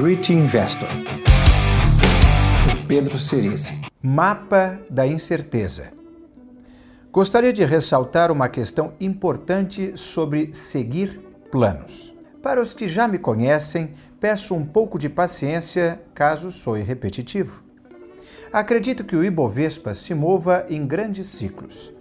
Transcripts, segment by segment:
Grit Investor. Pedro Cerise. Mapa da incerteza. Gostaria de ressaltar uma questão importante sobre seguir planos. Para os que já me conhecem, peço um pouco de paciência caso soe repetitivo. Acredito que o Ibovespa se mova em grandes ciclos.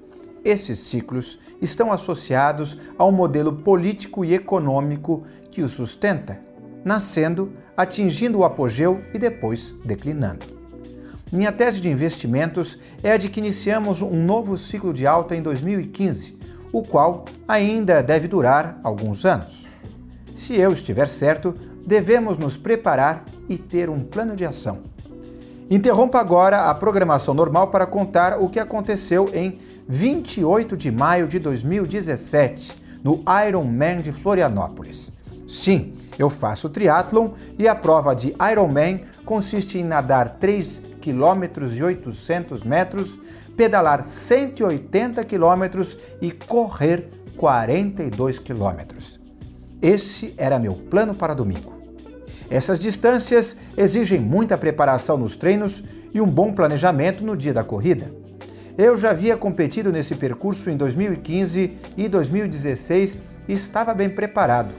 Esses ciclos estão associados ao modelo político e econômico que o sustenta, nascendo, atingindo o apogeu e depois declinando. Minha tese de investimentos é a de que iniciamos um novo ciclo de alta em 2015, o qual ainda deve durar alguns anos. Se eu estiver certo, devemos nos preparar e ter um plano de ação. Interrompa agora a programação normal para contar o que aconteceu em 28 de maio de 2017, no Ironman de Florianópolis. Sim, eu faço triatlon e a prova de Ironman consiste em nadar 3 km e 800 metros, pedalar 180 km e correr 42 km. Esse era meu plano para domingo. Essas distâncias exigem muita preparação nos treinos e um bom planejamento no dia da corrida. Eu já havia competido nesse percurso em 2015 e 2016 e estava bem preparado.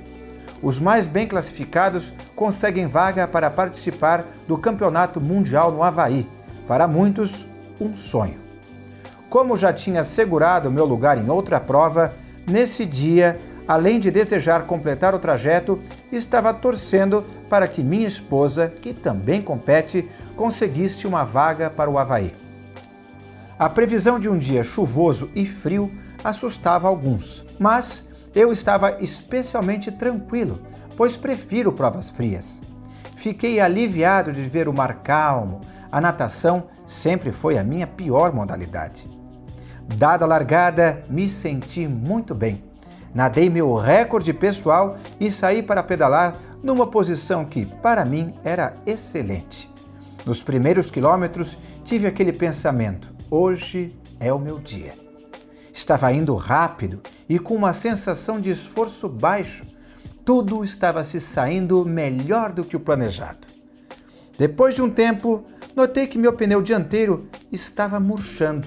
Os mais bem classificados conseguem vaga para participar do Campeonato Mundial no Havaí. Para muitos, um sonho. Como já tinha assegurado meu lugar em outra prova, nesse dia além de desejar completar o trajeto, estava torcendo para que minha esposa, que também compete, conseguisse uma vaga para o Havaí. A previsão de um dia chuvoso e frio assustava alguns, mas eu estava especialmente tranquilo, pois prefiro provas frias. Fiquei aliviado de ver o mar calmo, a natação sempre foi a minha pior modalidade. Dada a largada, me senti muito bem Nadei meu recorde pessoal e saí para pedalar numa posição que, para mim, era excelente. Nos primeiros quilômetros, tive aquele pensamento: hoje é o meu dia. Estava indo rápido e com uma sensação de esforço baixo. Tudo estava se saindo melhor do que o planejado. Depois de um tempo, notei que meu pneu dianteiro estava murchando.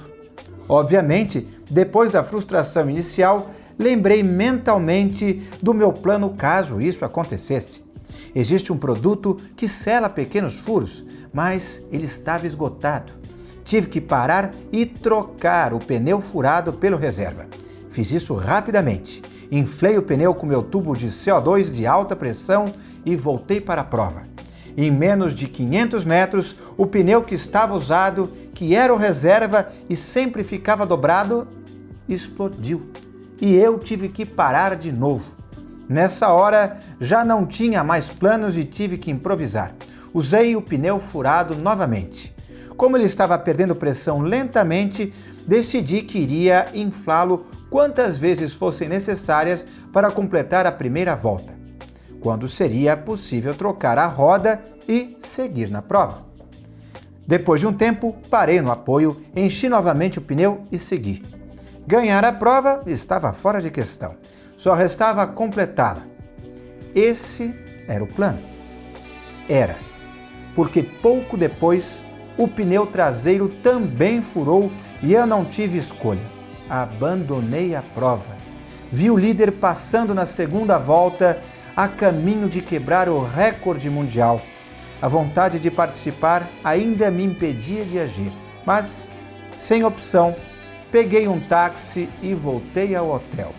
Obviamente, depois da frustração inicial, lembrei mentalmente do meu plano caso isso acontecesse. Existe um produto que sela pequenos furos, mas ele estava esgotado. Tive que parar e trocar o pneu furado pelo reserva. Fiz isso rapidamente. Inflei o pneu com meu tubo de CO2 de alta pressão e voltei para a prova. Em menos de 500 metros, o pneu que estava usado, que era o reserva e sempre ficava dobrado, explodiu e eu tive que parar de novo. Nessa hora já não tinha mais planos e tive que improvisar. Usei o pneu furado novamente. Como ele estava perdendo pressão lentamente, decidi que iria inflá-lo quantas vezes fossem necessárias para completar a primeira volta, quando seria possível trocar a roda e seguir na prova. Depois de um tempo, parei no apoio, enchi novamente o pneu e segui. Ganhar a prova estava fora de questão, só restava completá-la. Esse era o plano. Era, porque pouco depois o pneu traseiro também furou e eu não tive escolha. Abandonei a prova. Vi o líder passando na segunda volta a caminho de quebrar o recorde mundial. A vontade de participar ainda me impedia de agir, mas, sem opção, peguei um táxi e voltei ao hotel.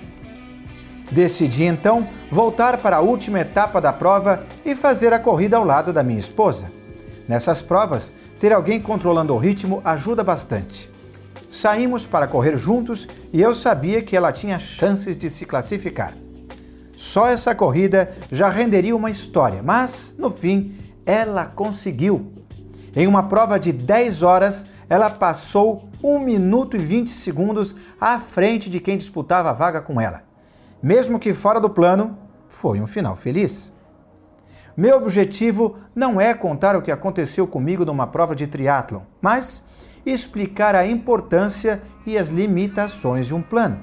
Decidi então voltar para a última etapa da prova e fazer a corrida ao lado da minha esposa. Nessas provas, ter alguém controlando o ritmo ajuda bastante. Saímos para correr juntos e eu sabia que ela tinha chances de se classificar. Só essa corrida já renderia uma história, mas, no fim, ela conseguiu. Em uma prova de 10 horas, ela passou 1 minuto e 20 segundos à frente de quem disputava a vaga com ela. Mesmo que fora do plano, foi um final feliz. Meu objetivo não é contar o que aconteceu comigo numa prova de triatlon, mas explicar a importância e as limitações de um plano.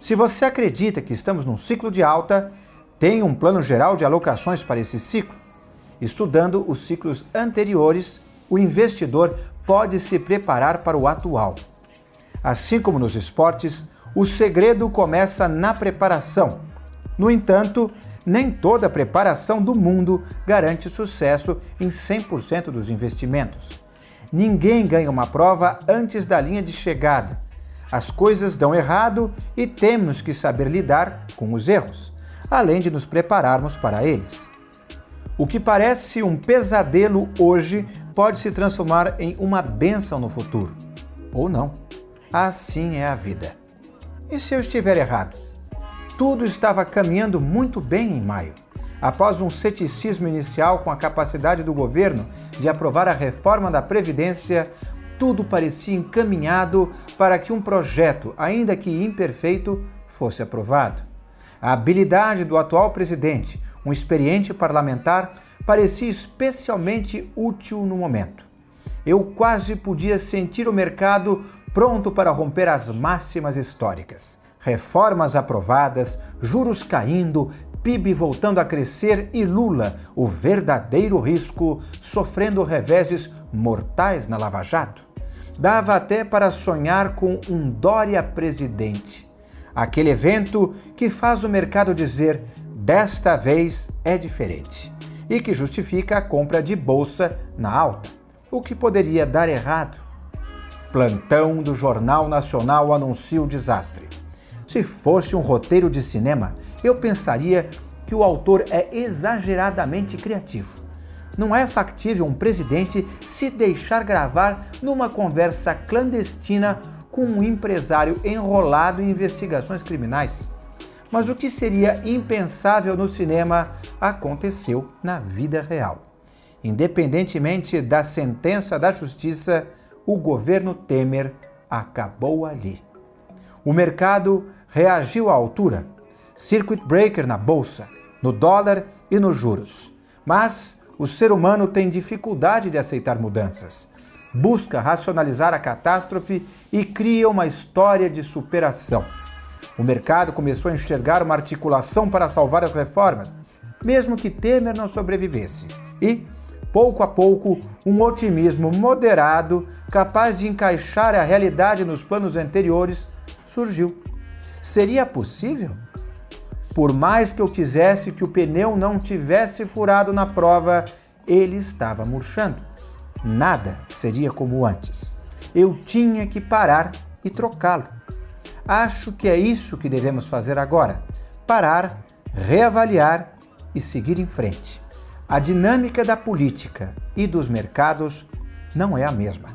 Se você acredita que estamos num ciclo de alta, tem um plano geral de alocações para esse ciclo. Estudando os ciclos anteriores, o investidor pode se preparar para o atual. Assim como nos esportes, o segredo começa na preparação. No entanto, nem toda preparação do mundo garante sucesso em 100% dos investimentos. Ninguém ganha uma prova antes da linha de chegada. As coisas dão errado e temos que saber lidar com os erros, além de nos prepararmos para eles. O que parece um pesadelo hoje pode se transformar em uma bênção no futuro. Ou não. Assim é a vida. E se eu estiver errado? Tudo estava caminhando muito bem em maio. Após um ceticismo inicial com a capacidade do governo de aprovar a reforma da Previdência, tudo parecia encaminhado para que um projeto, ainda que imperfeito, fosse aprovado. A habilidade do atual presidente, um experiente parlamentar, parecia especialmente útil no momento. Eu quase podia sentir o mercado pronto para romper as máximas históricas. Reformas aprovadas, juros caindo, PIB voltando a crescer e Lula, o verdadeiro risco, sofrendo reveses mortais na Lava Jato. Dava até para sonhar com um Dória presidente. Aquele evento que faz o mercado dizer: desta vez é diferente. E que justifica a compra de bolsa na alta. O que poderia dar errado? Plantão do Jornal Nacional anuncia o desastre. Se fosse um roteiro de cinema, eu pensaria que o autor é exageradamente criativo. Não é factível um presidente se deixar gravar numa conversa clandestina com um empresário enrolado em investigações criminais. Mas o que seria impensável no cinema aconteceu na vida real. Independentemente da sentença da justiça, o governo Temer acabou ali. O mercado reagiu à altura, circuit breaker na bolsa, no dólar e nos juros. Mas o ser humano tem dificuldade de aceitar mudanças. Busca racionalizar a catástrofe e cria uma história de superação. O mercado começou a enxergar uma articulação para salvar as reformas, mesmo que Temer não sobrevivesse. E, pouco a pouco, um otimismo moderado, capaz de encaixar a realidade nos planos anteriores, surgiu. Seria possível? Por mais que eu quisesse que o pneu não tivesse furado na prova, ele estava murchando. Nada seria como antes. Eu tinha que parar e trocá-lo. Acho que é isso que devemos fazer agora: parar, reavaliar e seguir em frente. A dinâmica da política e dos mercados não é a mesma.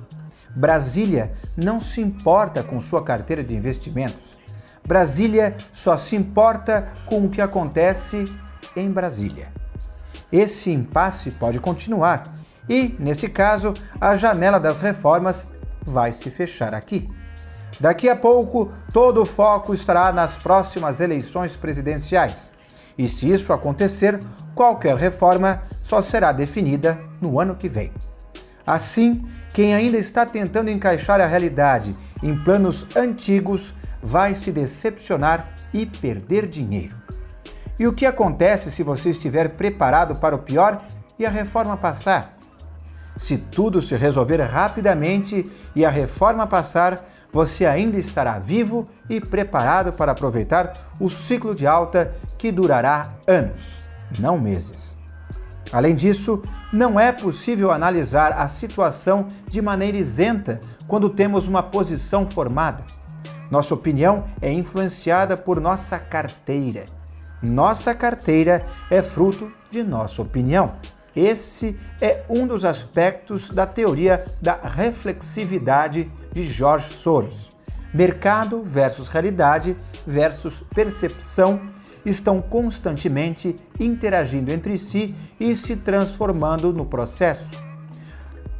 Brasília não se importa com sua carteira de investimentos. Brasília só se importa com o que acontece em Brasília. Esse impasse pode continuar e, nesse caso, a janela das reformas vai se fechar aqui. Daqui a pouco, todo o foco estará nas próximas eleições presidenciais. E se isso acontecer, qualquer reforma só será definida no ano que vem. Assim, quem ainda está tentando encaixar a realidade em planos antigos vai se decepcionar e perder dinheiro. E o que acontece se você estiver preparado para o pior e a reforma passar? Se tudo se resolver rapidamente e a reforma passar, você ainda estará vivo e preparado para aproveitar o ciclo de alta que durará anos, não meses. Além disso, não é possível analisar a situação de maneira isenta quando temos uma posição formada. Nossa opinião é influenciada por nossa carteira. Nossa carteira é fruto de nossa opinião. Esse é um dos aspectos da teoria da reflexividade de George Soros. Mercado versus realidade versus percepção estão constantemente interagindo entre si e se transformando no processo.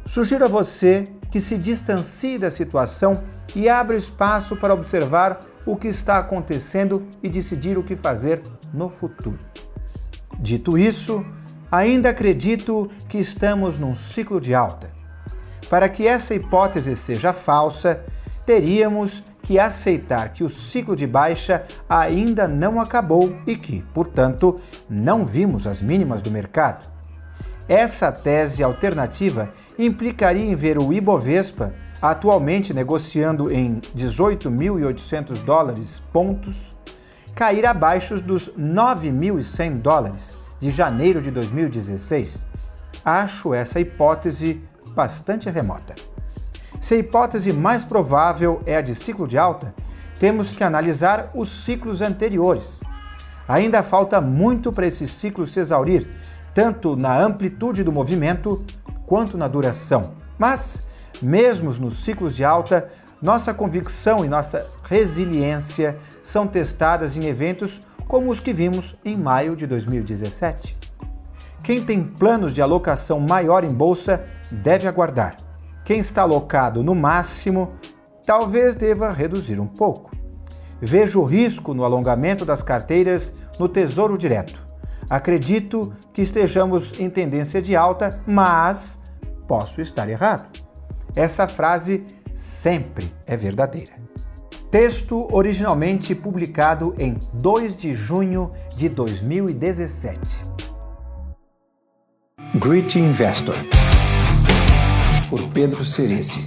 Sugiro a você que se distancie da situação e abra espaço para observar o que está acontecendo e decidir o que fazer no futuro. Dito isso, ainda acredito que estamos num ciclo de alta. Para que essa hipótese seja falsa, teríamos que aceitar que o ciclo de baixa ainda não acabou e que, portanto, não vimos as mínimas do mercado. essa tese alternativa implicaria em ver o Ibovespa, atualmente negociando em 18.800 dólares pontos, cair abaixo dos 9.100 dólares de janeiro de 2016. Acho essa hipótese bastante remota. Se a hipótese mais provável é a de ciclo de alta, temos que analisar os ciclos anteriores. Ainda falta muito para esse ciclo se exaurir, tanto na amplitude do movimento quanto na duração. Mas, mesmo nos ciclos de alta, nossa convicção e nossa resiliência são testadas em eventos como os que vimos em maio de 2017. Quem tem planos de alocação maior em bolsa deve aguardar. Quem está alocado no máximo talvez deva reduzir um pouco. Vejo risco no alongamento das carteiras no Tesouro Direto. Acredito que estejamos em tendência de alta, mas posso estar errado. Essa frase sempre é verdadeira. Texto originalmente publicado em 2 de junho de 2017. Great Investor por Pedro Cerici.